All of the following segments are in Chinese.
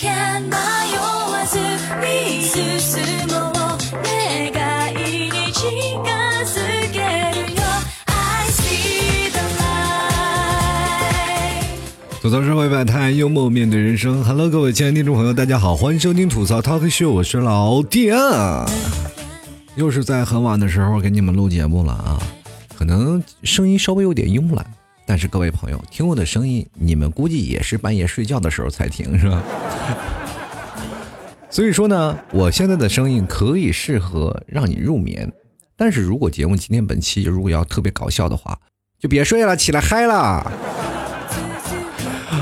吐槽社会百态，幽默面对人生。Hello，各位亲爱的听众朋友，大家好，欢迎收听吐槽 Talk Show，我是老弟啊。又是在很晚的时候给你们录节目了啊，可能声音稍微有点慵懒，但是各位朋友听我的声音，你们估计也是半夜睡觉的时候才听，是吧？所以说呢，我现在的声音可以适合让你入眠，但是如果节目今天本期如果要特别搞笑的话，就别睡了，起来嗨了！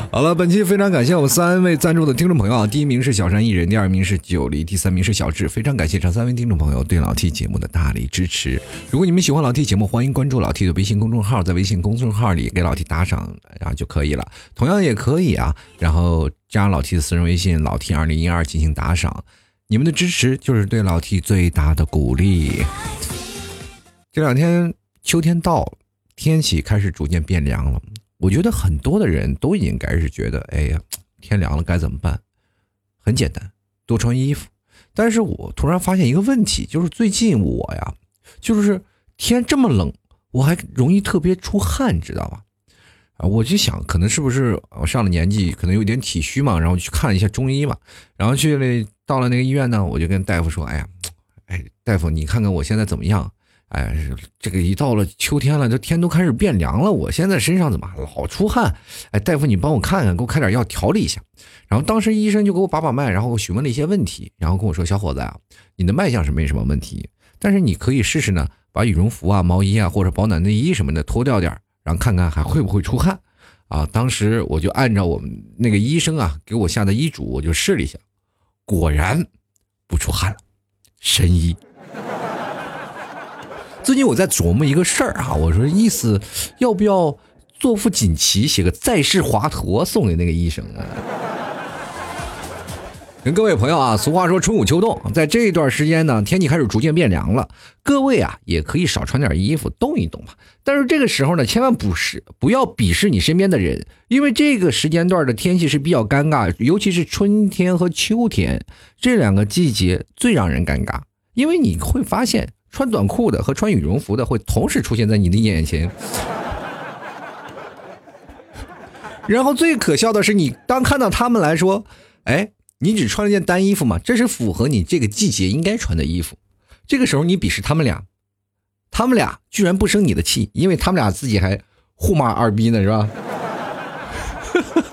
好了，本期非常感谢我们三位赞助的听众朋友啊，第一名是小山艺人，第二名是九黎，第三名是小智，非常感谢这三位听众朋友对老 T 节目的大力支持。如果你们喜欢老 T 节目，欢迎关注老 T 的微信公众号，在微信公众号里给老 T 打赏，然后就可以了。同样也可以啊，然后加老 T 的私人微信老 T 二零一二进行打赏，你们的支持就是对老 T 最大的鼓励。这两天秋天到了，天气开始逐渐变凉了。我觉得很多的人都应该是觉得，哎呀，天凉了该怎么办？很简单，多穿衣服。但是我突然发现一个问题，就是最近我呀，就是天这么冷，我还容易特别出汗，知道吧？啊，我就想，可能是不是我上了年纪，可能有点体虚嘛，然后去看了一下中医嘛，然后去了到了那个医院呢，我就跟大夫说，哎呀，哎，大夫，你看看我现在怎么样？哎，这个一到了秋天了，这天都开始变凉了，我现在身上怎么老出汗？哎，大夫，你帮我看看，给我开点药调理一下。然后当时医生就给我把把脉，然后询问了一些问题，然后跟我说：“小伙子啊，你的脉象是没什么问题，但是你可以试试呢，把羽绒服啊、毛衣啊或者保暖内衣什么的脱掉点，然后看看还会不会出汗。”啊，当时我就按照我们那个医生啊给我下的医嘱，我就试了一下，果然不出汗了，神医。最近我在琢磨一个事儿啊，我说意思要不要做副锦旗，写个在世华佗送给那个医生啊？跟各位朋友啊，俗话说春捂秋冻，在这一段时间呢，天气开始逐渐变凉了，各位啊也可以少穿点衣服，动一动吧。但是这个时候呢，千万不是不要鄙视你身边的人，因为这个时间段的天气是比较尴尬，尤其是春天和秋天这两个季节最让人尴尬，因为你会发现。穿短裤的和穿羽绒服的会同时出现在你的眼前，然后最可笑的是，你当看到他们来说，哎，你只穿了件单衣服嘛，这是符合你这个季节应该穿的衣服。这个时候你鄙视他们俩，他们俩居然不生你的气，因为他们俩自己还互骂二逼呢，是吧？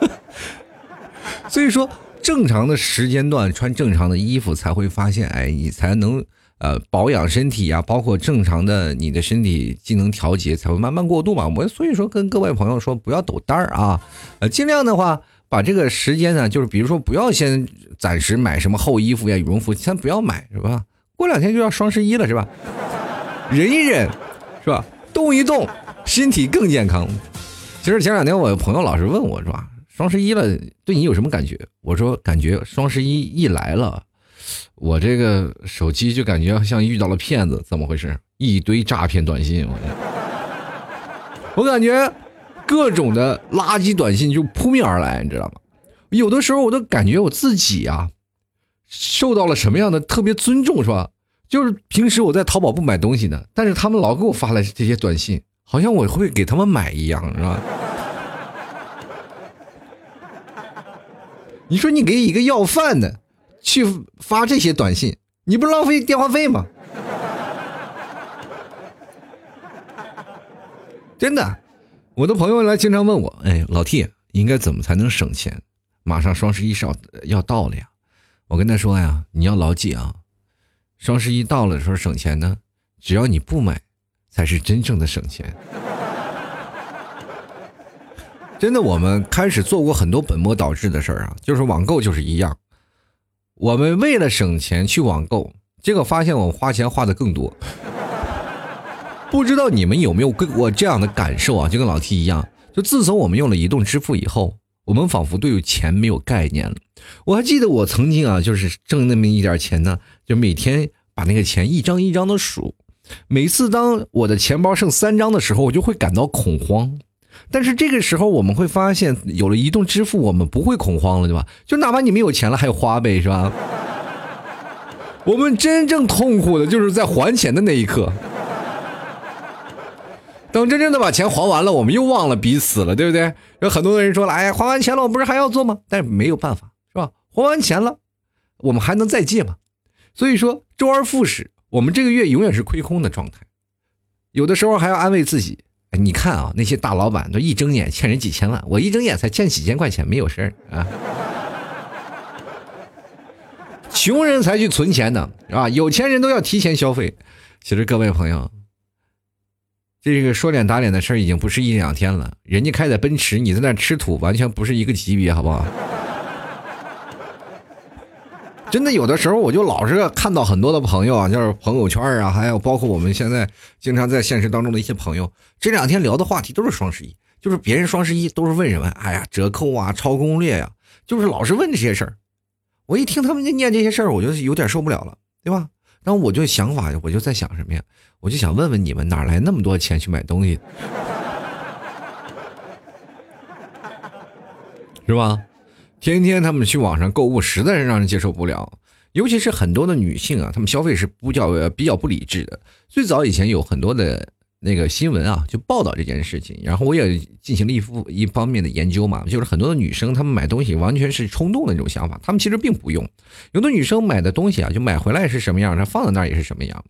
所以说，正常的时间段穿正常的衣服才会发现，哎，你才能。呃，保养身体呀，包括正常的你的身体机能调节，才会慢慢过渡嘛。我所以说跟各位朋友说，不要抖单儿啊，呃，尽量的话把这个时间呢，就是比如说不要先暂时买什么厚衣服呀、羽绒服，先不要买，是吧？过两天就要双十一了，是吧？忍一忍，是吧？动一动，身体更健康。其实前两天我朋友老是问我，是吧？双十一了，对你有什么感觉？我说感觉双十一一来了。我这个手机就感觉像遇到了骗子，怎么回事？一堆诈骗短信，我我感觉各种的垃圾短信就扑面而来，你知道吗？有的时候我都感觉我自己啊，受到了什么样的特别尊重，是吧？就是平时我在淘宝不买东西的，但是他们老给我发来这些短信，好像我会给他们买一样，是吧？你说你给一个要饭的。去发这些短信，你不浪费电话费吗？真的，我的朋友来经常问我，哎，老 T 应该怎么才能省钱？马上双十一要要到了呀，我跟他说呀，你要牢记啊，双十一到了的时候省钱呢，只要你不买，才是真正的省钱。真的，我们开始做过很多本末倒置的事儿啊，就是网购就是一样。我们为了省钱去网购，结果发现我花钱花的更多。不知道你们有没有跟我这样的感受啊？就跟老 T 一样，就自从我们用了移动支付以后，我们仿佛对钱没有概念了。我还记得我曾经啊，就是挣那么一点钱呢，就每天把那个钱一张一张的数。每次当我的钱包剩三张的时候，我就会感到恐慌。但是这个时候我们会发现，有了移动支付，我们不会恐慌了，对吧？就哪怕你没有钱了，还有花呗，是吧？我们真正痛苦的就是在还钱的那一刻。等真正的把钱还完了，我们又忘了彼此了，对不对？有很多人说了，哎呀，还完钱了，我不是还要做吗？但是没有办法，是吧？还完钱了，我们还能再借吗？所以说，周而复始，我们这个月永远是亏空的状态。有的时候还要安慰自己，你看啊，那些大老板都一睁眼欠人几千万，我一睁眼才欠几千块钱，没有事儿啊。穷人才去存钱呢，是吧？有钱人都要提前消费。其实各位朋友。这个说脸打脸的事儿已经不是一两天了，人家开的奔驰，你在那吃土，完全不是一个级别，好不好？真的有的时候，我就老是看到很多的朋友啊，就是朋友圈啊，还有包括我们现在经常在现实当中的一些朋友，这两天聊的话题都是双十一，就是别人双十一都是问什么？哎呀，折扣啊，超攻略呀，就是老是问这些事儿。我一听他们念这些事儿，我就有点受不了了，对吧？然后我就想法，我就在想什么呀？我就想问问你们哪来那么多钱去买东西，是吧？天天他们去网上购物，实在是让人接受不了。尤其是很多的女性啊，她们消费是比较比较不理智的。最早以前有很多的那个新闻啊，就报道这件事情，然后我也进行了一副一方面的研究嘛，就是很多的女生她们买东西完全是冲动的那种想法，她们其实并不用。有的女生买的东西啊，就买回来是什么样，她放在那儿也是什么样。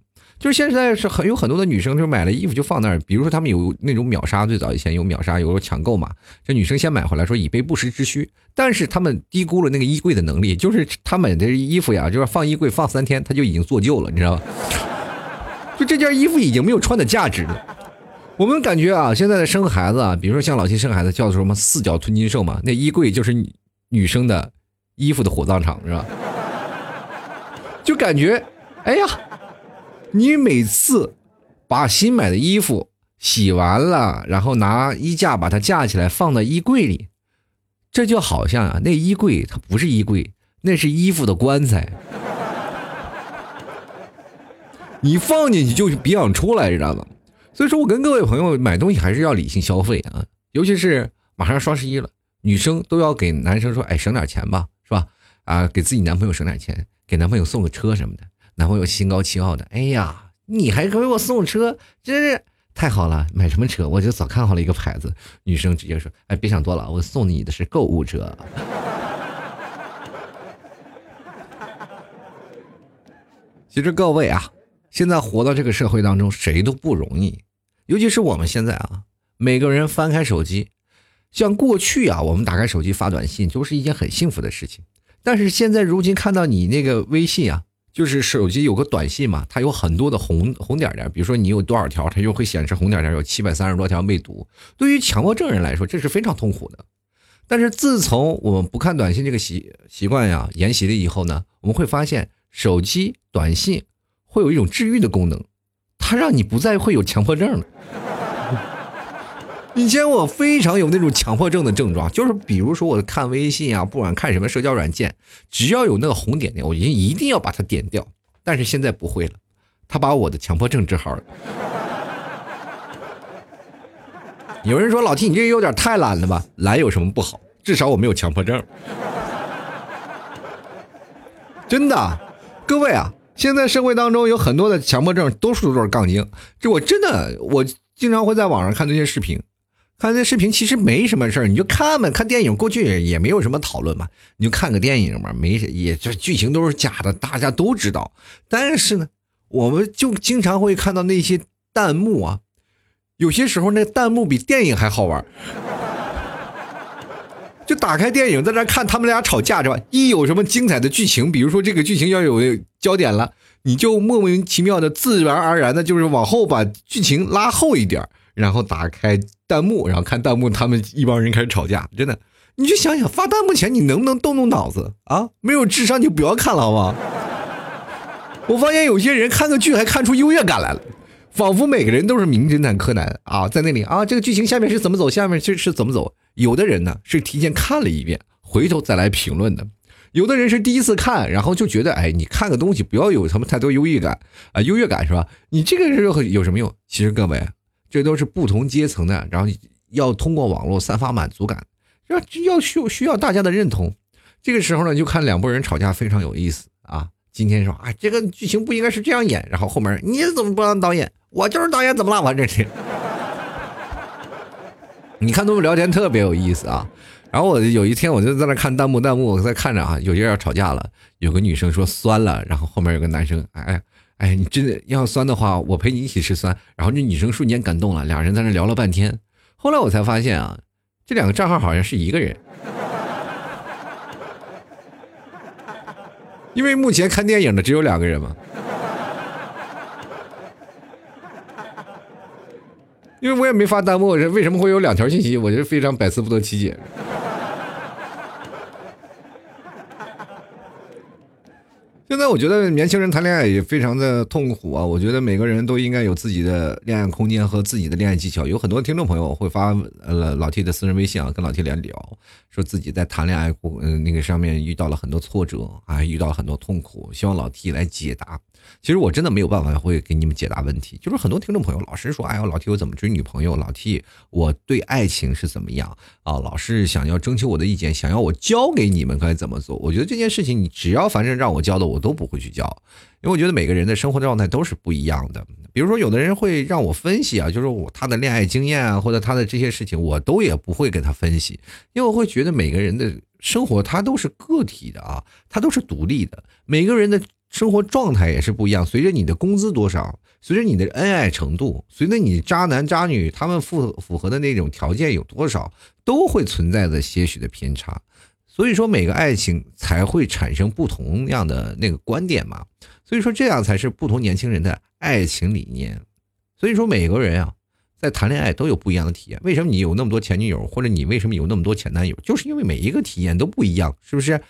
就是现在是很有很多的女生，就买了衣服就放那儿。比如说，他们有那种秒杀，最早以前有秒杀，有抢购嘛。这女生先买回来，说以备不时之需。但是他们低估了那个衣柜的能力，就是他买的衣服呀，就是放衣柜放三天，他就已经做旧了，你知道吧？就这件衣服已经没有穿的价值了。我们感觉啊，现在的生孩子啊，比如说像老七生孩子，叫做什么四脚吞金兽嘛，那衣柜就是女生的衣服的火葬场，是吧？就感觉，哎呀。你每次把新买的衣服洗完了，然后拿衣架把它架起来放在衣柜里，这就好像啊，那衣柜它不是衣柜，那是衣服的棺材。你放进去就是别想出来，知道吗？所以说我跟各位朋友买东西还是要理性消费啊，尤其是马上双十一了，女生都要给男生说，哎，省点钱吧，是吧？啊，给自己男朋友省点钱，给男朋友送个车什么的。男朋友心高气傲的，哎呀，你还给我送车，真是太好了！买什么车？我就早看好了一个牌子。女生直接说：“哎，别想多了，我送你的是购物车。”其实各位啊，现在活到这个社会当中，谁都不容易，尤其是我们现在啊，每个人翻开手机，像过去啊，我们打开手机发短信就是一件很幸福的事情，但是现在如今看到你那个微信啊。就是手机有个短信嘛，它有很多的红红点点，比如说你有多少条，它就会显示红点点，有七百三十多条未读。对于强迫症人来说，这是非常痛苦的。但是自从我们不看短信这个习习惯呀沿袭了以后呢，我们会发现手机短信会有一种治愈的功能，它让你不再会有强迫症了。以前我非常有那种强迫症的症状，就是比如说我看微信啊，不管看什么社交软件，只要有那个红点点，我一一定要把它点掉。但是现在不会了，他把我的强迫症治好了。有人说老 T，你这有点太懒了吧？懒有什么不好？至少我没有强迫症。真的，各位啊，现在社会当中有很多的强迫症，多数都是杠精。这我真的，我经常会在网上看这些视频。看这视频其实没什么事儿，你就看呗。看电影过去也没有什么讨论嘛，你就看个电影嘛，没也就剧情都是假的，大家都知道。但是呢，我们就经常会看到那些弹幕啊，有些时候那弹幕比电影还好玩。就打开电影在那看他们俩吵架是吧？一有什么精彩的剧情，比如说这个剧情要有焦点了，你就莫名其妙的自然而然的就是往后把剧情拉后一点。然后打开弹幕，然后看弹幕，他们一帮人开始吵架。真的，你就想想发弹幕前你能不能动动脑子啊？没有智商就不要看了，好不好？我发现有些人看个剧还看出优越感来了，仿佛每个人都是名侦探柯南啊，在那里啊，这个剧情下面是怎么走，下面是是怎么走？有的人呢是提前看了一遍，回头再来评论的；有的人是第一次看，然后就觉得，哎，你看个东西不要有什么太多优越感啊，优越感是吧？你这个是有什么用？其实各位。这都是不同阶层的，然后要通过网络散发满足感，要要需需要大家的认同。这个时候呢，就看两拨人吵架非常有意思啊。今天说啊，这个剧情不应该是这样演，然后后面你怎么不当导演？我就是导演，怎么了？我这是。你看他们聊天特别有意思啊。然后我有一天我就在那看弹幕，弹幕我在看着啊，有些人要吵架了，有个女生说酸了，然后后面有个男生，哎哎，你真的要酸的话，我陪你一起吃酸。然后那女生瞬间感动了，俩人在那聊了半天。后来我才发现啊，这两个账号好像是一个人。因为目前看电影的只有两个人嘛，因为我也没发弹幕，为什么会有两条信息？我就非常百思不得其解。现在我觉得年轻人谈恋爱也非常的痛苦啊！我觉得每个人都应该有自己的恋爱空间和自己的恋爱技巧。有很多听众朋友会发呃老 T 的私人微信啊，跟老 T 聊聊，说自己在谈恋爱过嗯那个上面遇到了很多挫折啊，遇到了很多痛苦，希望老 T 来解答。其实我真的没有办法会给你们解答问题，就是很多听众朋友老是说，哎呀，老 T 我怎么追女朋友？老 T 我对爱情是怎么样啊？老是想要征求我的意见，想要我教给你们该怎么做？我觉得这件事情，你只要反正让我教的，我都不会去教，因为我觉得每个人的生活状态都是不一样的。比如说，有的人会让我分析啊，就是我他的恋爱经验啊，或者他的这些事情，我都也不会给他分析，因为我会觉得每个人的生活他都是个体的啊，他都是独立的，每个人的。生活状态也是不一样，随着你的工资多少，随着你的恩爱程度，随着你渣男渣女他们符符合的那种条件有多少，都会存在着些许的偏差。所以说，每个爱情才会产生不同样的那个观点嘛。所以说，这样才是不同年轻人的爱情理念。所以说，每个人啊，在谈恋爱都有不一样的体验。为什么你有那么多前女友，或者你为什么有那么多前男友？就是因为每一个体验都不一样，是不是？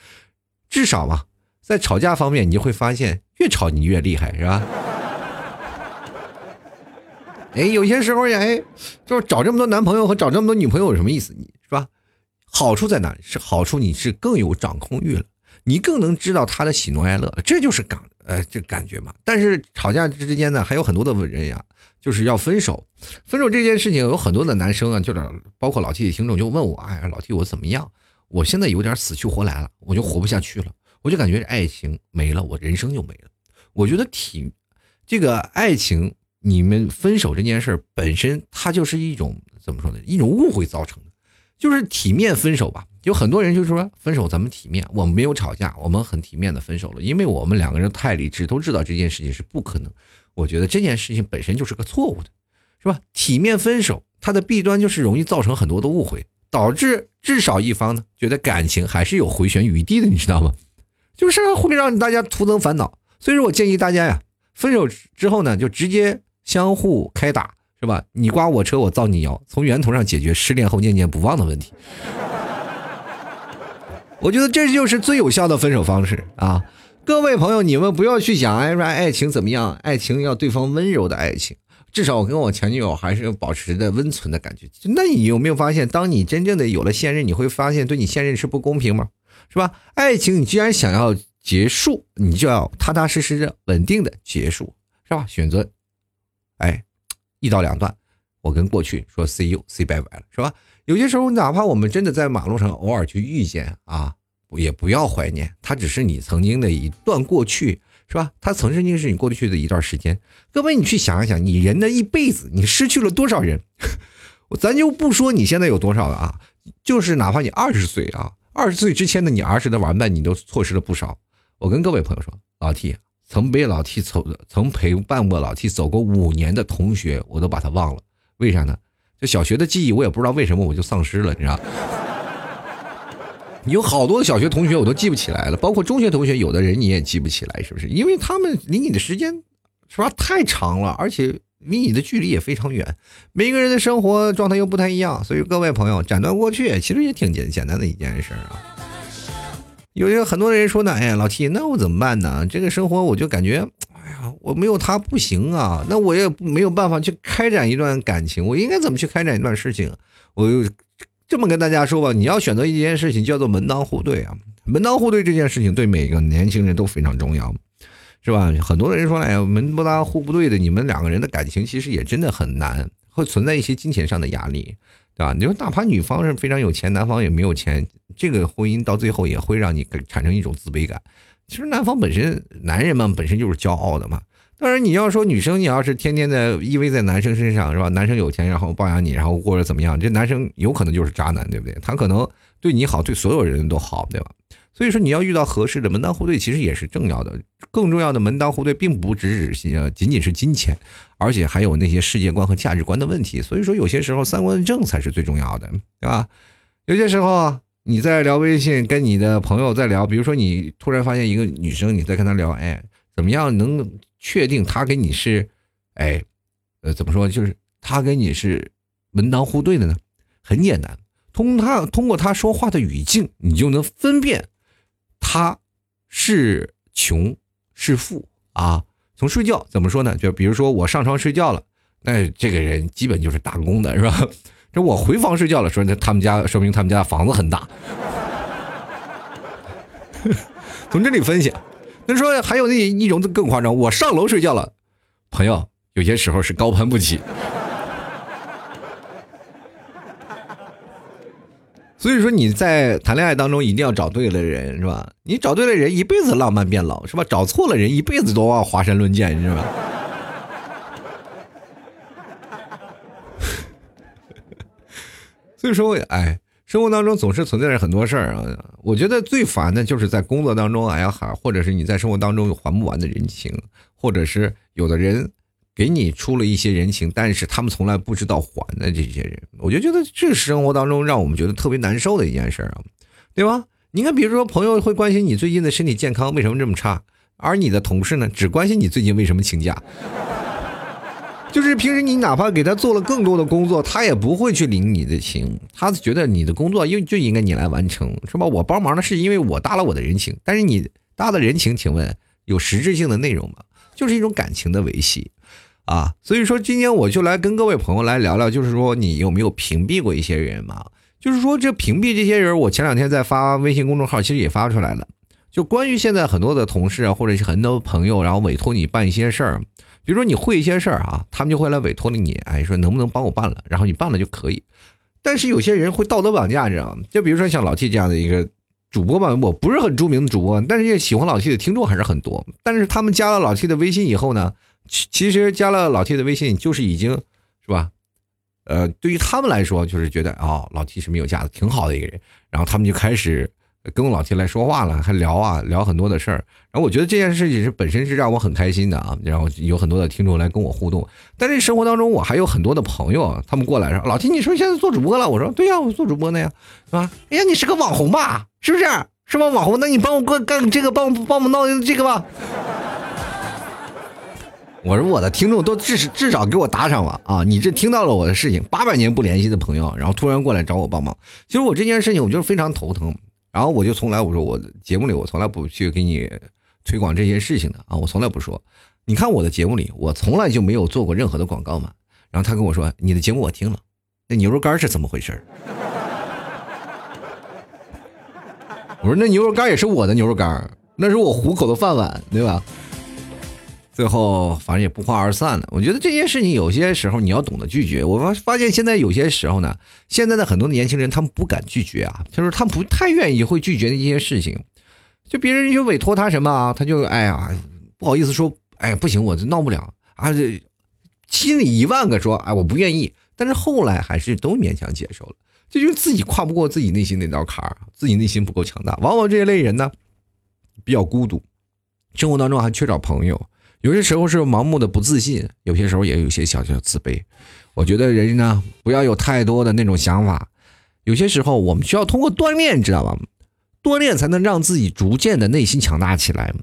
至少嘛。在吵架方面，你就会发现越吵你越厉害，是吧？哎，有些时候呀，哎，就是找这么多男朋友和找这么多女朋友有什么意思？你是吧？好处在哪里？是好处你是更有掌控欲了，你更能知道他的喜怒哀乐，这就是感呃这感觉嘛。但是吵架之间呢，还有很多的人呀，就是要分手。分手这件事情，有很多的男生啊，就是包括老 T 的听众就问我，哎，老 T 我怎么样？我现在有点死去活来了，我就活不下去了。我就感觉爱情没了，我人生就没了。我觉得体这个爱情，你们分手这件事本身，它就是一种怎么说呢？一种误会造成的，就是体面分手吧。有很多人就说分手咱们体面，我们没有吵架，我们很体面的分手了，因为我们两个人太理智，都知道这件事情是不可能。我觉得这件事情本身就是个错误的，是吧？体面分手，它的弊端就是容易造成很多的误会，导致至少一方呢觉得感情还是有回旋余地的，你知道吗？就是会让大家徒增烦恼，所以说我建议大家呀，分手之后呢，就直接相互开打，是吧？你刮我车，我造你谣，从源头上解决失恋后念念不忘的问题。我觉得这就是最有效的分手方式啊！各位朋友，你们不要去想哎说爱情怎么样，爱情要对方温柔的爱情，至少我跟我前女友还是保持着温存的感觉。那你有没有发现，当你真正的有了现任，你会发现对你现任是不公平吗？是吧？爱情，你既然想要结束，你就要踏踏实实的、稳定的结束，是吧？选择，哎，一刀两断。我跟过去说 “see you”，say 拜拜了，是吧？有些时候，哪怕我们真的在马路上偶尔去遇见啊，也不要怀念，它只是你曾经的一段过去，是吧？它曾经是你过去的一段时间。各位，你去想一想，你人的一辈子，你失去了多少人？咱就不说你现在有多少了啊，就是哪怕你二十岁啊。二十岁之前的你儿时的玩伴，你都错失了不少。我跟各位朋友说，老 T 曾被老 T 走，曾陪伴过老 T 走过五年的同学，我都把他忘了。为啥呢？就小学的记忆，我也不知道为什么我就丧失了，你知道？有好多小学同学我都记不起来了，包括中学同学，有的人你也记不起来，是不是？因为他们离你的时间是吧太长了，而且。离你的距离也非常远，每个人的生活状态又不太一样，所以各位朋友，斩断过去其实也挺简简单的一件事啊。有些很多人说呢，哎呀，老七那我怎么办呢？这个生活我就感觉，哎呀，我没有他不行啊，那我也没有办法去开展一段感情，我应该怎么去开展一段事情？我就这么跟大家说吧，你要选择一件事情，叫做门当户对啊。门当户对这件事情对每个年轻人都非常重要。是吧？很多人说，哎呀，门不当户不对的，你们两个人的感情其实也真的很难，会存在一些金钱上的压力。对吧？你说哪怕女方是非常有钱，男方也没有钱，这个婚姻到最后也会让你产生一种自卑感。其实男方本身，男人嘛本身就是骄傲的嘛。当然你要说女生，你要是天天的依偎在男生身上，是吧？男生有钱，然后包养你，然后或者怎么样？这男生有可能就是渣男，对不对？他可能对你好，对所有人都好，对吧？所以说你要遇到合适的门当户对，其实也是重要的。更重要的门当户对，并不只只呃仅仅是金钱，而且还有那些世界观和价值观的问题。所以说有些时候三观正才是最重要的，对吧？有些时候你在聊微信，跟你的朋友在聊，比如说你突然发现一个女生，你在跟她聊，哎，怎么样能确定她跟你是，哎，呃，怎么说？就是她跟你是门当户对的呢？很简单，通她通过她说话的语境，你就能分辨。他是穷是富啊？从睡觉怎么说呢？就比如说我上床睡觉了，那这个人基本就是打工的，是吧？这我回房睡觉了，说那他们家说明他们家房子很大。从这里分析，那说还有那一种更夸张，我上楼睡觉了，朋友有些时候是高攀不起。所以说你在谈恋爱当中一定要找对了人，是吧？你找对了人，一辈子浪漫变老，是吧？找错了人，一辈子都要华山论剑，是吧？所以说，哎，生活当中总是存在着很多事儿啊。我觉得最烦的就是在工作当中，哎呀，还或者是你在生活当中有还不完的人情，或者是有的人。给你出了一些人情，但是他们从来不知道还的这些人，我就觉得这是生活当中让我们觉得特别难受的一件事啊，对吧？你看，比如说朋友会关心你最近的身体健康为什么这么差，而你的同事呢，只关心你最近为什么请假。就是平时你哪怕给他做了更多的工作，他也不会去领你的情，他觉得你的工作应就应该你来完成，是吧？我帮忙呢是因为我搭了我的人情，但是你搭的人情，请问有实质性的内容吗？就是一种感情的维系。啊，所以说今天我就来跟各位朋友来聊聊，就是说你有没有屏蔽过一些人嘛？就是说这屏蔽这些人，我前两天在发微信公众号，其实也发出来了。就关于现在很多的同事啊，或者是很多朋友，然后委托你办一些事儿，比如说你会一些事儿啊，他们就会来委托你，哎，说能不能帮我办了，然后你办了就可以。但是有些人会道德绑架，你知道吗？就比如说像老 T 这样的一个主播吧，我不是很著名的主播，但是喜欢老 T 的听众还是很多。但是他们加了老 T 的微信以后呢？其其实加了老 T 的微信，就是已经是吧？呃，对于他们来说，就是觉得哦，老 T 是没有架子，挺好的一个人。然后他们就开始跟老 T 来说话了，还聊啊，聊很多的事儿。然后我觉得这件事情是本身是让我很开心的啊。然后有很多的听众来跟我互动。但是生活当中，我还有很多的朋友，他们过来说：“老 T，你是不是现在做主播了？”我说：“对呀，我做主播呢呀，是吧？”哎呀，你是个网红吧？是不是？是吧？网红，那你帮我干干这个，帮我帮我闹这个吧。我说我的听众都至少至少给我打赏了啊！你这听到了我的事情，八百年不联系的朋友，然后突然过来找我帮忙，其实我这件事情我就是非常头疼。然后我就从来我说我节目里我从来不去给你推广这些事情的啊，我从来不说。你看我的节目里，我从来就没有做过任何的广告嘛。然后他跟我说：“你的节目我听了，那牛肉干是怎么回事？” 我说：“那牛肉干也是我的牛肉干，那是我糊口的饭碗，对吧？”最后反正也不欢而散了。我觉得这件事情有些时候你要懂得拒绝。我发发现现在有些时候呢，现在的很多的年轻人他们不敢拒绝啊，就是他们不太愿意会拒绝一些事情。就别人就委托他什么啊，他就哎呀不好意思说，哎不行，我这闹不了啊，这心里一万个说哎我不愿意，但是后来还是都勉强接受了。这就是自己跨不过自己内心那道坎儿，自己内心不够强大。往往这一类人呢比较孤独，生活当中还缺少朋友。有些时候是盲目的不自信，有些时候也有些小小自卑。我觉得人呢，不要有太多的那种想法。有些时候我们需要通过锻炼，知道吧？锻炼才能让自己逐渐的内心强大起来。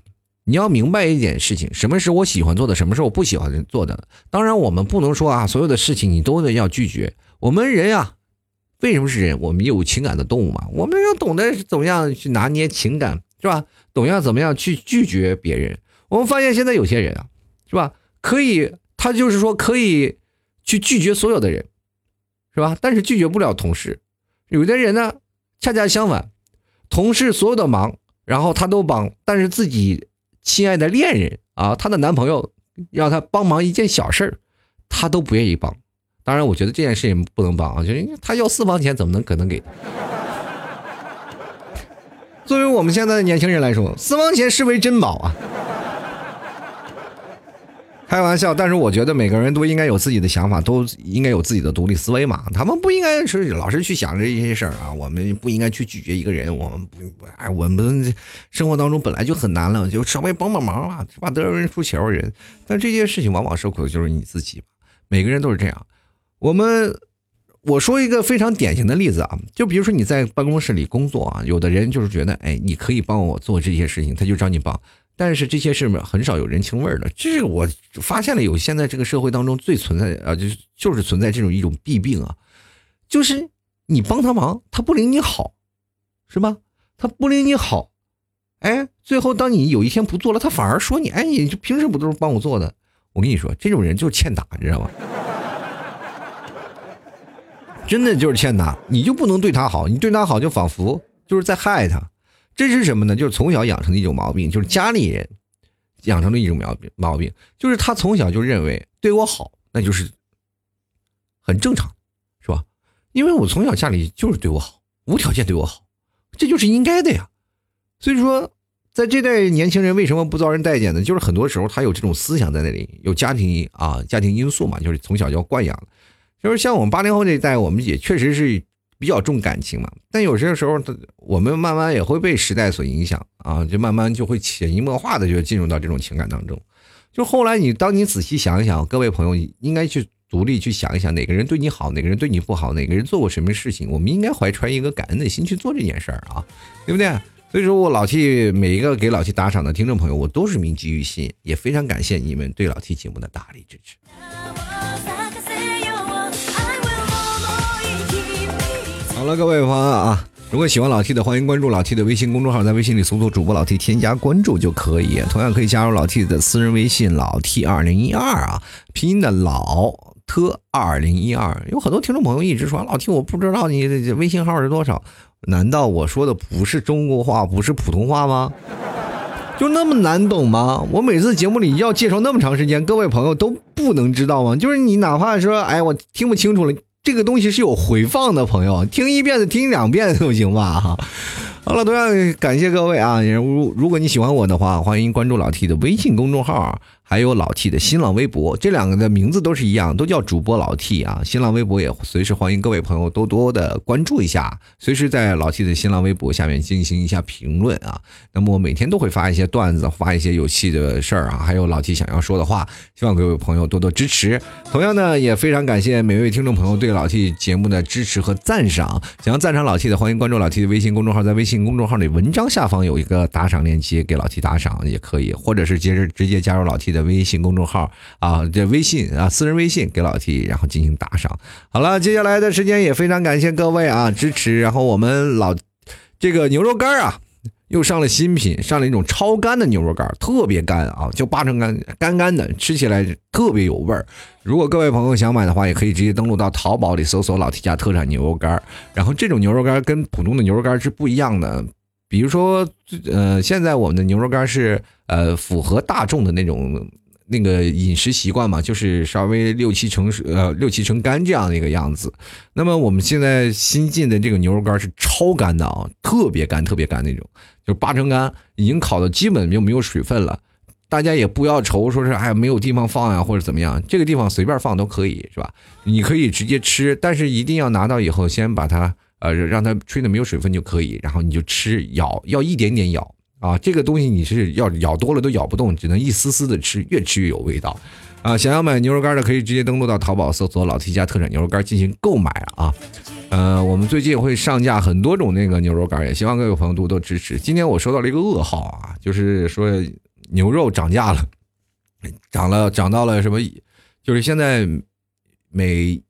你要明白一点事情：什么是我喜欢做的，什么是我不喜欢做的。当然，我们不能说啊，所有的事情你都得要拒绝。我们人呀，为什么是人？我们有情感的动物嘛？我们要懂得怎么样去拿捏情感，是吧？懂要怎么样去拒绝别人。我们发现现在有些人啊，是吧？可以，他就是说可以去拒绝所有的人，是吧？但是拒绝不了同事。有的人呢，恰恰相反，同事所有的忙，然后他都帮，但是自己亲爱的恋人啊，她的男朋友让她帮忙一件小事儿，她都不愿意帮。当然，我觉得这件事情不能帮啊，就是他要私房钱，怎么能可能给？作为我们现在的年轻人来说，私房钱视为珍宝啊。开玩笑，但是我觉得每个人都应该有自己的想法，都应该有自己的独立思维嘛。他们不应该是老是去想着一些事儿啊。我们不应该去拒绝一个人，我们不，哎，我们生活当中本来就很难了，就稍微帮帮忙吧，是吧？得饶人处且饶人。但这件事情往往受苦的就是你自己。每个人都是这样。我们我说一个非常典型的例子啊，就比如说你在办公室里工作啊，有的人就是觉得，哎，你可以帮我做这些事情，他就找你帮。但是这些是很少有人情味儿的，这是我发现了有现在这个社会当中最存在啊，就是就是存在这种一种弊病啊，就是你帮他忙，他不领你好，是吧？他不领你好，哎，最后当你有一天不做了，他反而说你，哎，你就平时不都是帮我做的？我跟你说，这种人就是欠打，你知道吗？真的就是欠打，你就不能对他好，你对他好就仿佛就是在害他。这是什么呢？就是从小养成的一种毛病，就是家里人养成的一种毛病。毛病就是他从小就认为对我好，那就是很正常，是吧？因为我从小家里就是对我好，无条件对我好，这就是应该的呀。所以说，在这代年轻人为什么不遭人待见呢？就是很多时候他有这种思想在那里，有家庭啊家庭因素嘛，就是从小就要惯养。就是像我们八零后这一代，我们也确实是。比较重感情嘛，但有些时候，我们慢慢也会被时代所影响啊，就慢慢就会潜移默化的就进入到这种情感当中。就后来你当你仔细想一想，各位朋友应该去独立去想一想，哪个人对你好，哪个人对你不好，哪个人做过什么事情，我们应该怀揣一个感恩的心去做这件事儿啊，对不对？所以说我老 T 每一个给老 T 打赏的听众朋友，我都是铭记于心，也非常感谢你们对老 T 节目的大力支持。好了，各位朋友啊，如果喜欢老 T 的，欢迎关注老 T 的微信公众号，在微信里搜索主播老 T，添加关注就可以。同样可以加入老 T 的私人微信老 T 二零一二啊，拼音的老特二零一二。有很多听众朋友一直说老 T，我不知道你的微信号是多少？难道我说的不是中国话，不是普通话吗？就那么难懂吗？我每次节目里要介绍那么长时间，各位朋友都不能知道吗？就是你哪怕说，哎，我听不清楚了。这个东西是有回放的，朋友，听一遍的，听两遍都行吧？哈，好了，同样感谢各位啊！如如果你喜欢我的话，欢迎关注老 T 的微信公众号。还有老 T 的新浪微博，这两个的名字都是一样，都叫主播老 T 啊。新浪微博也随时欢迎各位朋友多多的关注一下，随时在老 T 的新浪微博下面进行一下评论啊。那么我每天都会发一些段子，发一些有趣的事儿啊，还有老 T 想要说的话，希望各位朋友多多支持。同样呢，也非常感谢每位听众朋友对老 T 节目的支持和赞赏。想要赞赏老 T 的，欢迎关注老 T 的微信公众号，在微信公众号里文章下方有一个打赏链接，给老 T 打赏也可以，或者是接着直接加入老 T 的。微信公众号啊，这微信啊，私人微信给老 T，然后进行打赏。好了，接下来的时间也非常感谢各位啊支持。然后我们老这个牛肉干啊，又上了新品，上了一种超干的牛肉干，特别干啊，就八成干，干干的，吃起来特别有味儿。如果各位朋友想买的话，也可以直接登录到淘宝里搜索“老 T 家特产牛肉干”。然后这种牛肉干跟普通的牛肉干是不一样的。比如说，呃，现在我们的牛肉干是呃符合大众的那种那个饮食习惯嘛，就是稍微六七成呃六七成干这样的一个样子。那么我们现在新进的这个牛肉干是超干的啊，特别干特别干那种，就八成干，已经烤的基本就没有水分了。大家也不要愁说是哎没有地方放呀或者怎么样，这个地方随便放都可以是吧？你可以直接吃，但是一定要拿到以后先把它。呃，让它吹的没有水分就可以，然后你就吃，咬要一点点咬啊，这个东西你是要咬多了都咬不动，只能一丝丝的吃，越吃越有味道啊！想要买牛肉干的可以直接登录到淘宝搜索“老 T 家特产牛肉干”进行购买啊。呃，我们最近会上架很多种那个牛肉干，也希望各位朋友多多支持。今天我收到了一个噩耗啊，就是说牛肉涨价了，涨了涨到了什么？就是现在每。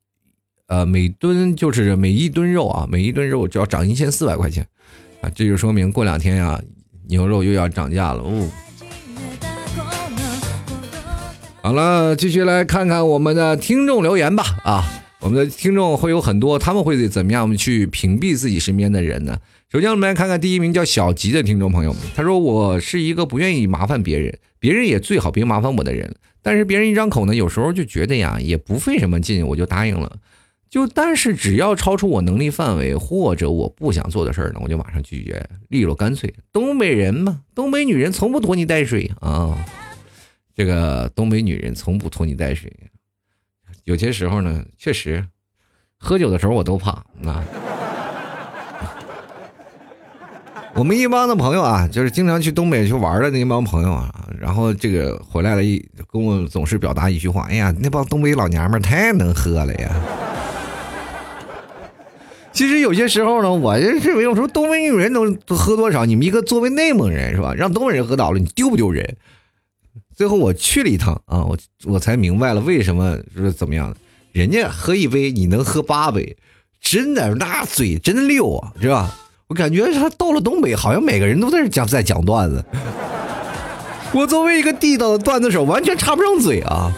呃，每吨就是每一吨肉啊，每一吨肉就要涨一千四百块钱，啊，这就说明过两天呀，牛肉又要涨价了哦。好了，继续来看看我们的听众留言吧。啊，我们的听众会有很多，他们会怎么样去屏蔽自己身边的人呢？首先，我们来看看第一名叫小吉的听众朋友，他说：“我是一个不愿意麻烦别人，别人也最好别麻烦我的人。但是别人一张口呢，有时候就觉得呀，也不费什么劲，我就答应了。就但是只要超出我能力范围或者我不想做的事儿呢，我就马上拒绝，利落干脆。东北人嘛，东北女人从不拖泥带水啊。这个东北女人从不拖泥带水。有些时候呢，确实，喝酒的时候我都怕啊。”我们一帮的朋友啊，就是经常去东北去玩的那帮朋友啊，然后这个回来了，一跟我总是表达一句话：“哎呀，那帮东北老娘们太能喝了呀！”其实有些时候呢，我就认为有时候东北女人能喝多少，你们一个作为内蒙人是吧，让东北人喝倒了，你丢不丢人？最后我去了一趟啊，我我才明白了为什么是怎么样，人家喝一杯你能喝八杯，真的那嘴真溜啊，是吧？我感觉他到了东北，好像每个人都在讲在讲段子。我作为一个地道的段子手，完全插不上嘴啊。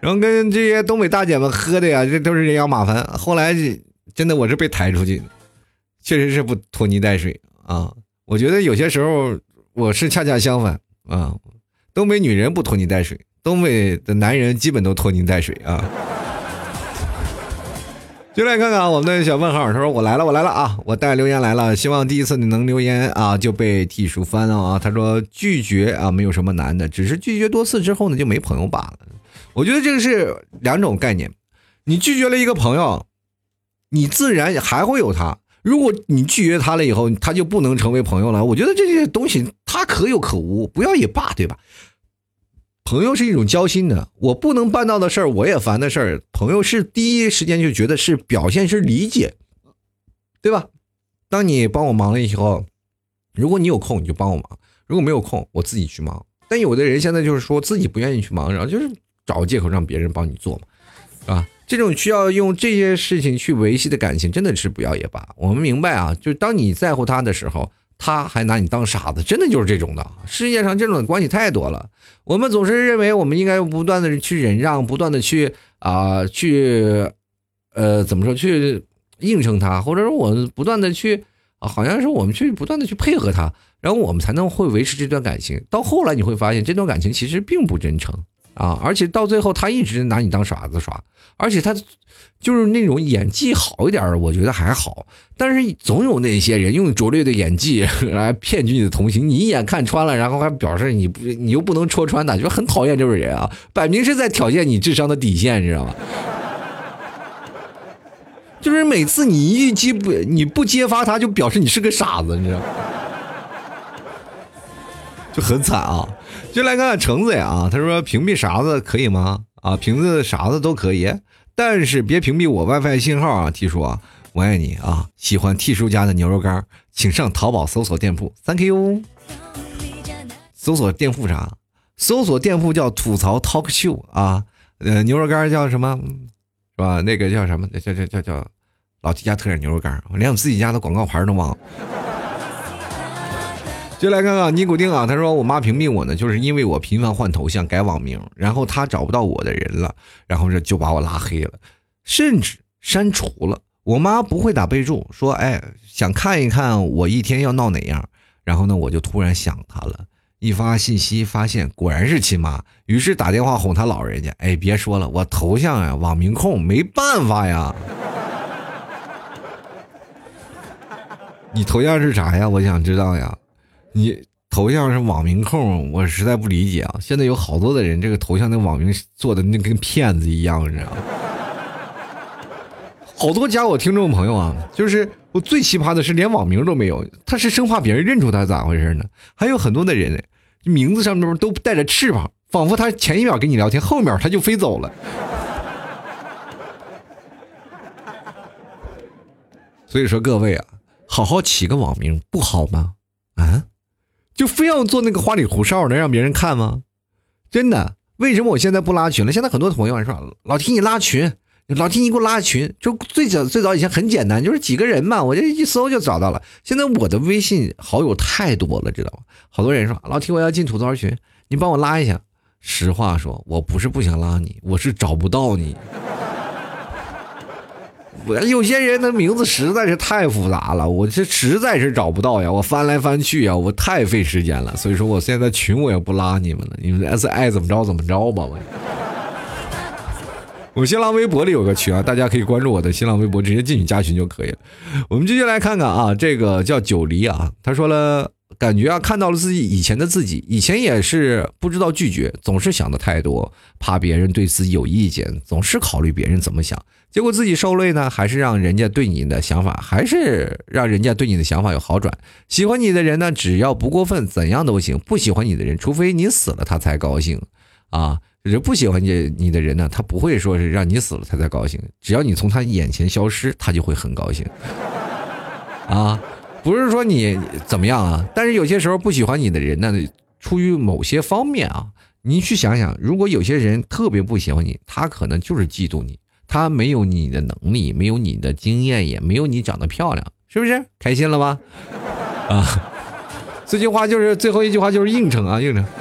然后跟这些东北大姐们喝的呀，这都是人仰马翻。后来真的我是被抬出去的，确实是不拖泥带水啊。我觉得有些时候我是恰恰相反啊。东北女人不拖泥带水，东北的男人基本都拖泥带水啊。就来看看我们的小问号，他说我来了，我来了啊！我带留言来了，希望第一次你能留言啊就被替叔翻了啊！他说拒绝啊没有什么难的，只是拒绝多次之后呢就没朋友罢了。我觉得这个是两种概念，你拒绝了一个朋友，你自然还会有他；如果你拒绝他了以后，他就不能成为朋友了。我觉得这些东西他可有可无，不要也罢，对吧？朋友是一种交心的，我不能办到的事儿，我也烦的事儿，朋友是第一时间就觉得是表现是理解，对吧？当你帮我忙了以后，如果你有空你就帮我忙，如果没有空我自己去忙。但有的人现在就是说自己不愿意去忙，然后就是找借口让别人帮你做嘛，是吧，这种需要用这些事情去维系的感情，真的是不要也罢。我们明白啊，就当你在乎他的时候。他还拿你当傻子，真的就是这种的。世界上这种关系太多了。我们总是认为我们应该不断的去忍让，不断的去啊去，呃，怎么说去应承他，或者说我们不断的去，好像是我们去不断的去配合他，然后我们才能会维持这段感情。到后来你会发现，这段感情其实并不真诚。啊！而且到最后，他一直拿你当耍子耍，而且他就是那种演技好一点我觉得还好。但是总有那些人用拙劣的演技来骗取你的同情，你一眼看穿了，然后还表示你不，你又不能戳穿他，就很讨厌这种人啊！摆明是在挑战你智商的底线，你知道吗？就是每次你一揭不，你不揭发他，就表示你是个傻子，你知道吗？就很惨啊！就来看看橙子呀，他说屏蔽啥子可以吗？啊，瓶子啥子都可以，但是别屏蔽我 WiFi 信号啊！T 叔啊，我爱你啊！喜欢 T 叔家的牛肉干，请上淘宝搜索店铺，Thank you。搜索店铺啥？搜索店铺叫吐槽 Talk Show 啊，呃，牛肉干叫什么？是吧？那个叫什么？叫叫叫叫老 T 家特产牛肉干，我连我自己家的广告牌都忘了。就来看看尼古丁啊，他说我妈屏蔽我呢，就是因为我频繁换头像、改网名，然后她找不到我的人了，然后这就把我拉黑了，甚至删除了。我妈不会打备注，说哎想看一看我一天要闹哪样，然后呢我就突然想她了，一发信息发现果然是亲妈，于是打电话哄她老人家，哎别说了，我头像呀网名控没办法呀，你头像是啥呀？我想知道呀。你头像是网名控，我实在不理解啊！现在有好多的人，这个头像那网名做的那跟骗子一样，你知道吗？好多加我听众朋友啊，就是我最奇葩的是连网名都没有，他是生怕别人认出他，咋回事呢？还有很多的人名字上面都带着翅膀，仿佛他前一秒跟你聊天，后秒他就飞走了。所以说各位啊，好好起个网名不好吗？啊？就非要做那个花里胡哨的让别人看吗？真的？为什么我现在不拉群了？现在很多朋友说：“老提你拉群，老提你给我拉群。”就最早最早以前很简单，就是几个人嘛，我就一搜就找到了。现在我的微信好友太多了，知道吗？好多人说：“老提我要进吐槽群，你帮我拉一下。”实话说，我不是不想拉你，我是找不到你。我有些人的名字实在是太复杂了，我这实在是找不到呀，我翻来翻去呀，我太费时间了，所以说我现在群我也不拉你们了，你们爱爱怎么着怎么着吧，我。我新浪微博里有个群啊，大家可以关注我的新浪微博，直接进去加群就可以了。我们继续来看看啊，这个叫九黎啊，他说了，感觉啊看到了自己以前的自己，以前也是不知道拒绝，总是想的太多，怕别人对自己有意见，总是考虑别人怎么想，结果自己受累呢，还是让人家对你的想法，还是让人家对你的想法有好转。喜欢你的人呢，只要不过分，怎样都行；不喜欢你的人，除非你死了，他才高兴啊。就是不喜欢你你的人呢，他不会说是让你死了他才高兴，只要你从他眼前消失，他就会很高兴。啊，不是说你怎么样啊，但是有些时候不喜欢你的人呢，出于某些方面啊，你去想想，如果有些人特别不喜欢你，他可能就是嫉妒你，他没有你的能力，没有你的经验，也没有你长得漂亮，是不是？开心了吧？啊，这句话就是最后一句话就是应承啊，应承。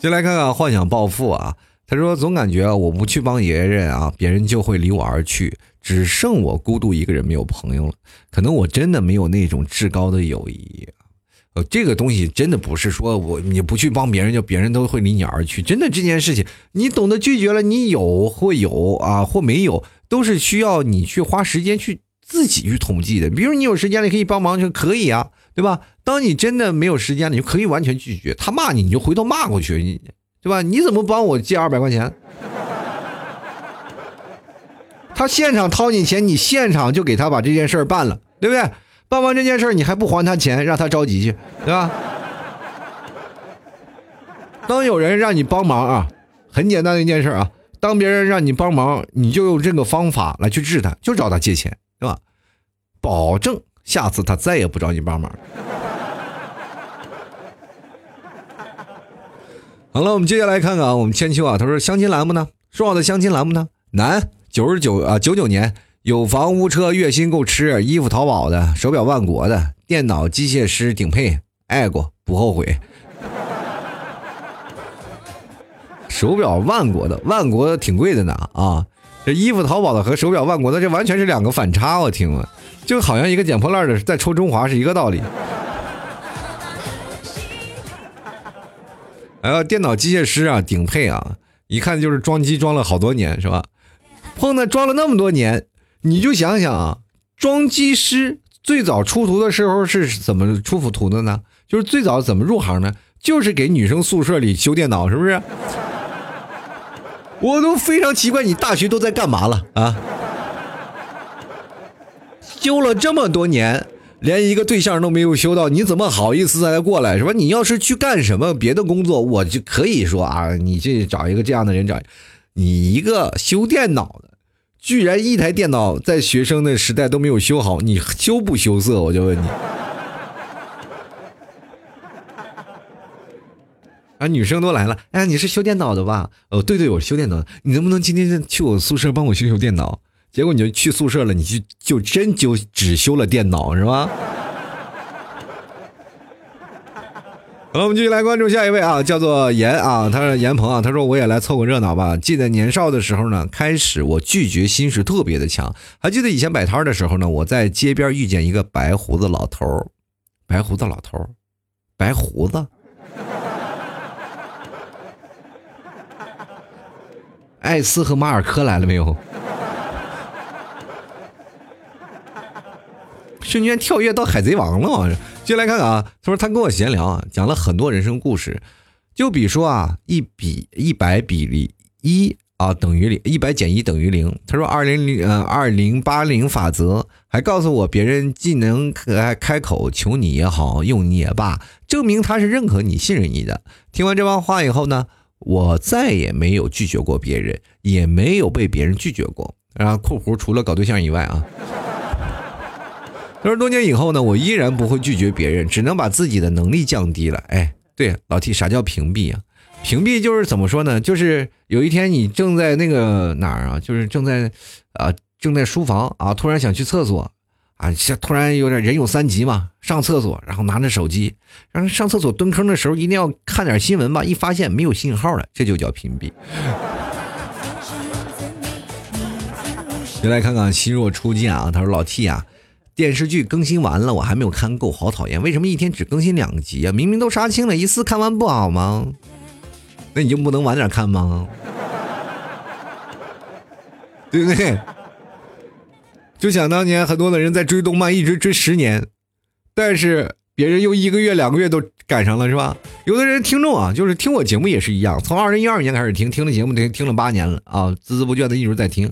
先来看看幻想暴富啊，他说总感觉我不去帮别人啊，别人就会离我而去，只剩我孤独一个人没有朋友了。可能我真的没有那种至高的友谊，呃，这个东西真的不是说我你不去帮别人，就别人都会离你而去。真的这件事情，你懂得拒绝了，你有或有啊或没有，都是需要你去花时间去自己去统计的。比如你有时间了可以帮忙就可以啊。对吧？当你真的没有时间了，你就可以完全拒绝他骂你，你就回头骂过去，你对吧？你怎么帮我借二百块钱？他现场掏你钱，你现场就给他把这件事办了，对不对？办完这件事你还不还他钱，让他着急去，对吧？当有人让你帮忙啊，很简单的一件事啊，当别人让你帮忙，你就用这个方法来去治他，就找他借钱，对吧？保证。下次他再也不找你帮忙。好了，我们接下来看看啊，我们千秋啊，他说相亲栏目呢？说好的相亲栏目呢？男，九十九啊，九九年，有房无车，月薪够吃，衣服淘宝的，手表万国的，电脑机械师顶配，爱过不后悔。手表万国的，万国挺贵的呢啊！这衣服淘宝的和手表万国的，这完全是两个反差，我听了。就好像一个捡破烂的在抽中华是一个道理。还有电脑机械师啊，顶配啊，一看就是装机装了好多年，是吧？碰到装了那么多年，你就想想啊，装机师最早出图的时候是怎么出图的呢？就是最早怎么入行呢？就是给女生宿舍里修电脑，是不是？我都非常奇怪，你大学都在干嘛了啊？修了这么多年，连一个对象都没有修到，你怎么好意思再过来是吧？你要是去干什么别的工作，我就可以说啊，你这找一个这样的人找，你一个修电脑的，居然一台电脑在学生的时代都没有修好，你羞不羞涩？我就问你。啊，女生都来了，哎，你是修电脑的吧？哦，对对，我是修电脑的，你能不能今天去我宿舍帮我修修电脑？结果你就去宿舍了，你就就真就只修了电脑是吧？好，我们继续来关注下一位啊，叫做严啊，他是严鹏啊，他说我也来凑个热闹吧。记得年少的时候呢，开始我拒绝心是特别的强。还记得以前摆摊的时候呢，我在街边遇见一个白胡子老头，白胡子老头，白胡子。艾斯和马尔科来了没有？瞬间跳跃到海贼王了，接来看看啊。他说他跟我闲聊啊，讲了很多人生故事，就比如说啊，一比一百比例一啊等于零，一百减一等于零。他说二零零呃二零八零法则，还告诉我别人既能开开口求你也好，用你也罢，证明他是认可你、信任你的。听完这番话以后呢，我再也没有拒绝过别人，也没有被别人拒绝过。然后括弧除了搞对象以外啊。他说：“多年以后呢，我依然不会拒绝别人，只能把自己的能力降低了。”哎，对，老 T，啥叫屏蔽啊？屏蔽就是怎么说呢？就是有一天你正在那个哪儿啊，就是正在，啊，正在书房啊，突然想去厕所，啊，突然有点人有三急嘛，上厕所，然后拿着手机，然后上厕所蹲坑的时候一定要看点新闻吧，一发现没有信号了，这就叫屏蔽。就来看看心若初见啊，他说老 T 啊，电视剧更新完了，我还没有看够，好讨厌！为什么一天只更新两集啊？明明都杀青了，一次看完不好吗？那你就不能晚点看吗？对不对？就想当年，很多的人在追动漫，一直追十年，但是别人又一个月、两个月都赶上了，是吧？有的人听众啊，就是听我节目也是一样，从二零一二年开始听，听了节目听听了八年了啊，孜孜不倦的一直在听，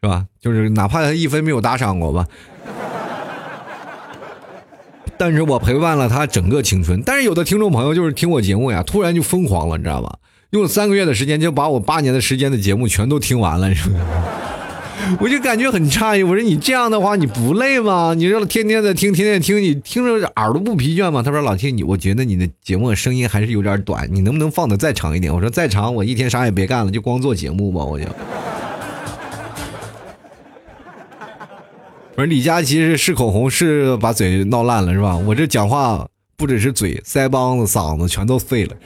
是吧？就是哪怕他一分没有打赏过吧，但是我陪伴了他整个青春。但是有的听众朋友就是听我节目呀，突然就疯狂了，你知道吧？用了三个月的时间就把我八年的时间的节目全都听完了，是吧？我就感觉很诧异，我说你这样的话你不累吗？你这天天的听，天天听，你听着耳朵不疲倦吗？他说老天，你我觉得你的节目声音还是有点短，你能不能放的再长一点？我说再长，我一天啥也别干了，就光做节目吧，我就。李佳琦是试口红是把嘴闹烂了是吧？我这讲话不只是嘴，腮帮子、嗓子全都废了。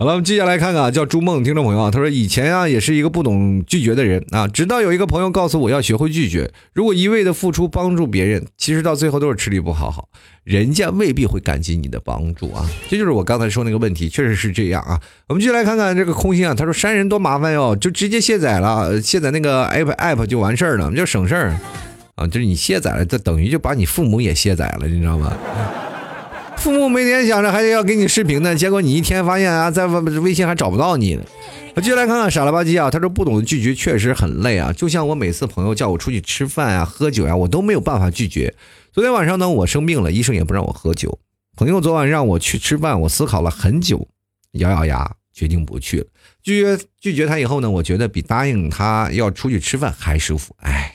好了，我们接下来看看啊，叫朱梦听众朋友啊，他说以前啊也是一个不懂拒绝的人啊，直到有一个朋友告诉我要学会拒绝，如果一味的付出帮助别人，其实到最后都是吃力不讨好，人家未必会感激你的帮助啊，这就是我刚才说那个问题，确实是这样啊。我们继续来看看这个空心啊，他说删人多麻烦哟，就直接卸载了，卸载那个 app app 就完事儿了，就省事儿啊，就是你卸载了，这等于就把你父母也卸载了，你知道吗？父母每天想着还得要给你视频呢，结果你一天发现啊，在微信还找不到你呢。我继续来看看傻了吧唧啊，他说不懂得拒绝确实很累啊，就像我每次朋友叫我出去吃饭啊、喝酒呀，我都没有办法拒绝。昨天晚上呢，我生病了，医生也不让我喝酒。朋友昨晚让我去吃饭，我思考了很久，咬咬牙决定不去了。拒绝拒绝他以后呢，我觉得比答应他要出去吃饭还舒服。哎，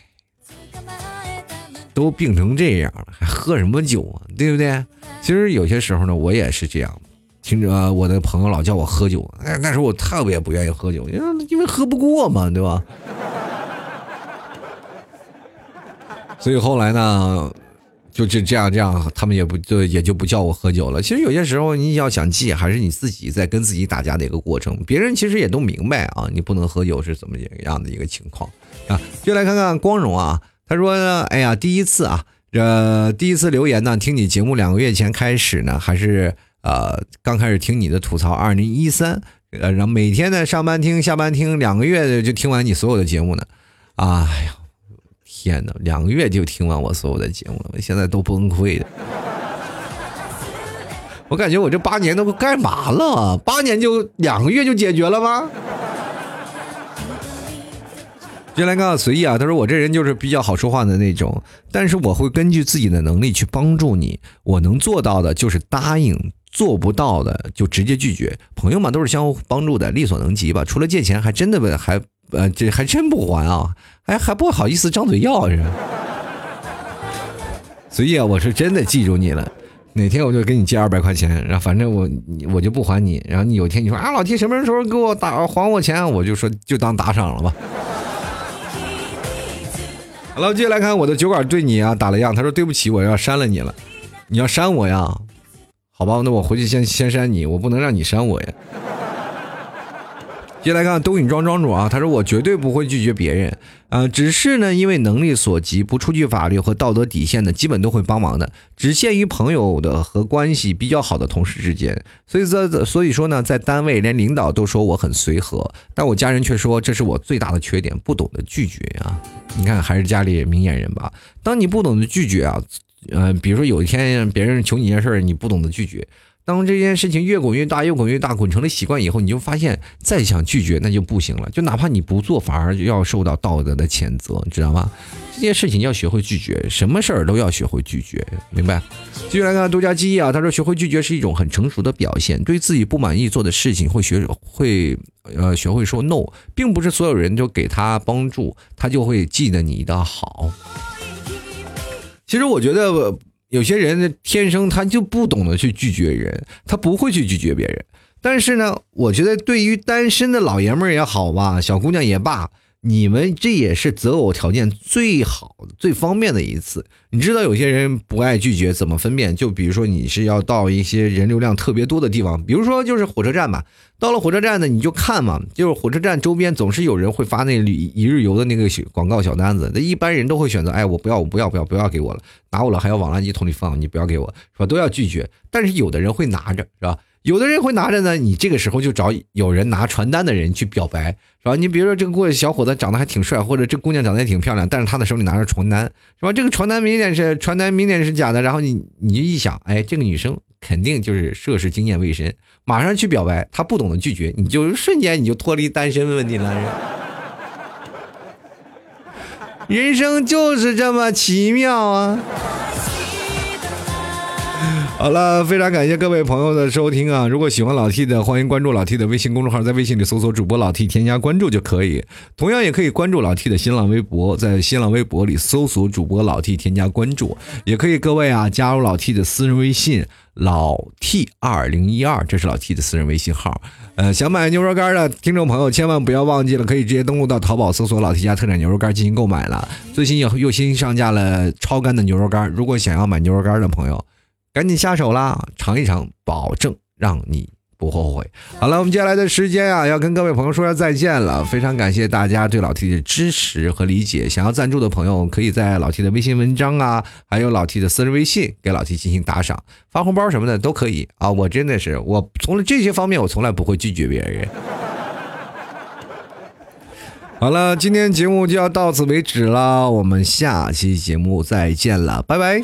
都病成这样了，还喝什么酒啊？对不对？其实有些时候呢，我也是这样，听着我的朋友老叫我喝酒，哎，那时候我特别不愿意喝酒，因为因为喝不过嘛，对吧？所以后来呢，就就这样这样，他们也不就也就不叫我喝酒了。其实有些时候你要想戒，还是你自己在跟自己打架的一个过程。别人其实也都明白啊，你不能喝酒是怎么样的一个情况啊。就来看看光荣啊，他说：“哎呀，第一次啊。”呃，第一次留言呢，听你节目两个月前开始呢，还是呃刚开始听你的吐槽，二零一三，呃，然后每天呢上班听，下班听，两个月就听完你所有的节目呢，哎呀，天哪，两个月就听完我所有的节目了，我现在都崩溃了，我感觉我这八年都干嘛了？八年就两个月就解决了吗？接来看随意啊，他说我这人就是比较好说话的那种，但是我会根据自己的能力去帮助你。我能做到的就是答应，做不到的就直接拒绝。朋友嘛都是相互帮助的，力所能及吧。除了借钱，还真的还呃这还真不还啊，还还不好意思张嘴要是。随意啊，我是真的记住你了，哪天我就给你借二百块钱，然后反正我我就不还你，然后你有天你说啊老弟什么时候给我打还我钱，我就说就当打赏了吧。好了，接下来看我的酒馆对你啊打了样，他说对不起，我要删了你了，你要删我呀？好吧，那我回去先先删你，我不能让你删我呀。接下来看东影庄庄主啊，他说我绝对不会拒绝别人，啊，只是呢因为能力所及，不出具法律和道德底线的，基本都会帮忙的，只限于朋友的和关系比较好的同事之间。所以在所以说呢，在单位连领导都说我很随和，但我家人却说这是我最大的缺点，不懂得拒绝啊。你看还是家里明眼人吧，当你不懂得拒绝啊，呃，比如说有一天别人求你件事，你不懂得拒绝。当这件事情越滚越大，越滚越大，滚成了习惯以后，你就发现再想拒绝那就不行了。就哪怕你不做，反而要受到道德的谴责，知道吗？这件事情要学会拒绝，什么事儿都要学会拒绝，明白？继续来看独家记忆啊，他说学会拒绝是一种很成熟的表现，对自己不满意做的事情会学会呃学会说 no，并不是所有人都给他帮助，他就会记得你的好。其实我觉得。有些人天生他就不懂得去拒绝人，他不会去拒绝别人。但是呢，我觉得对于单身的老爷们儿也好吧，小姑娘也罢，你们这也是择偶条件最好、最方便的一次。你知道有些人不爱拒绝，怎么分辨？就比如说你是要到一些人流量特别多的地方，比如说就是火车站吧。到了火车站呢，你就看嘛，就是火车站周边总是有人会发那旅一日游的那个广告小单子，那一般人都会选择，哎，我不要，我不要，不要，不要给我了，拿我了还要往垃圾桶里放，你不要给我，是吧？都要拒绝。但是有的人会拿着，是吧？有的人会拿着呢，你这个时候就找有人拿传单的人去表白，是吧？你比如说这个过小伙子长得还挺帅，或者这姑娘长得也挺漂亮，但是他的手里拿着传单，是吧？这个传单明显是传单，明显是假的。然后你你就一想，哎，这个女生肯定就是涉世经验未深，马上去表白，她不懂得拒绝，你就瞬间你就脱离单身问题了。人生就是这么奇妙啊！好了，非常感谢各位朋友的收听啊！如果喜欢老 T 的，欢迎关注老 T 的微信公众号，在微信里搜索主播老 T，添加关注就可以。同样也可以关注老 T 的新浪微博，在新浪微博里搜索主播老 T，添加关注。也可以各位啊，加入老 T 的私人微信老 T 二零一二，这是老 T 的私人微信号。呃，想买牛肉干的听众朋友，千万不要忘记了，可以直接登录到淘宝搜索老 T 家特产牛肉干进行购买了。最近又又新上架了超干的牛肉干，如果想要买牛肉干的朋友。赶紧下手啦，尝一尝，保证让你不后悔。好了，我们接下来的时间啊，要跟各位朋友说再见了。非常感谢大家对老 T 的支持和理解。想要赞助的朋友，可以在老 T 的微信文章啊，还有老 T 的私人微信给老 T 进行打赏、发红包什么的都可以啊。我真的是，我从这些方面我从来不会拒绝别人。好了，今天节目就要到此为止了，我们下期节目再见了，拜拜。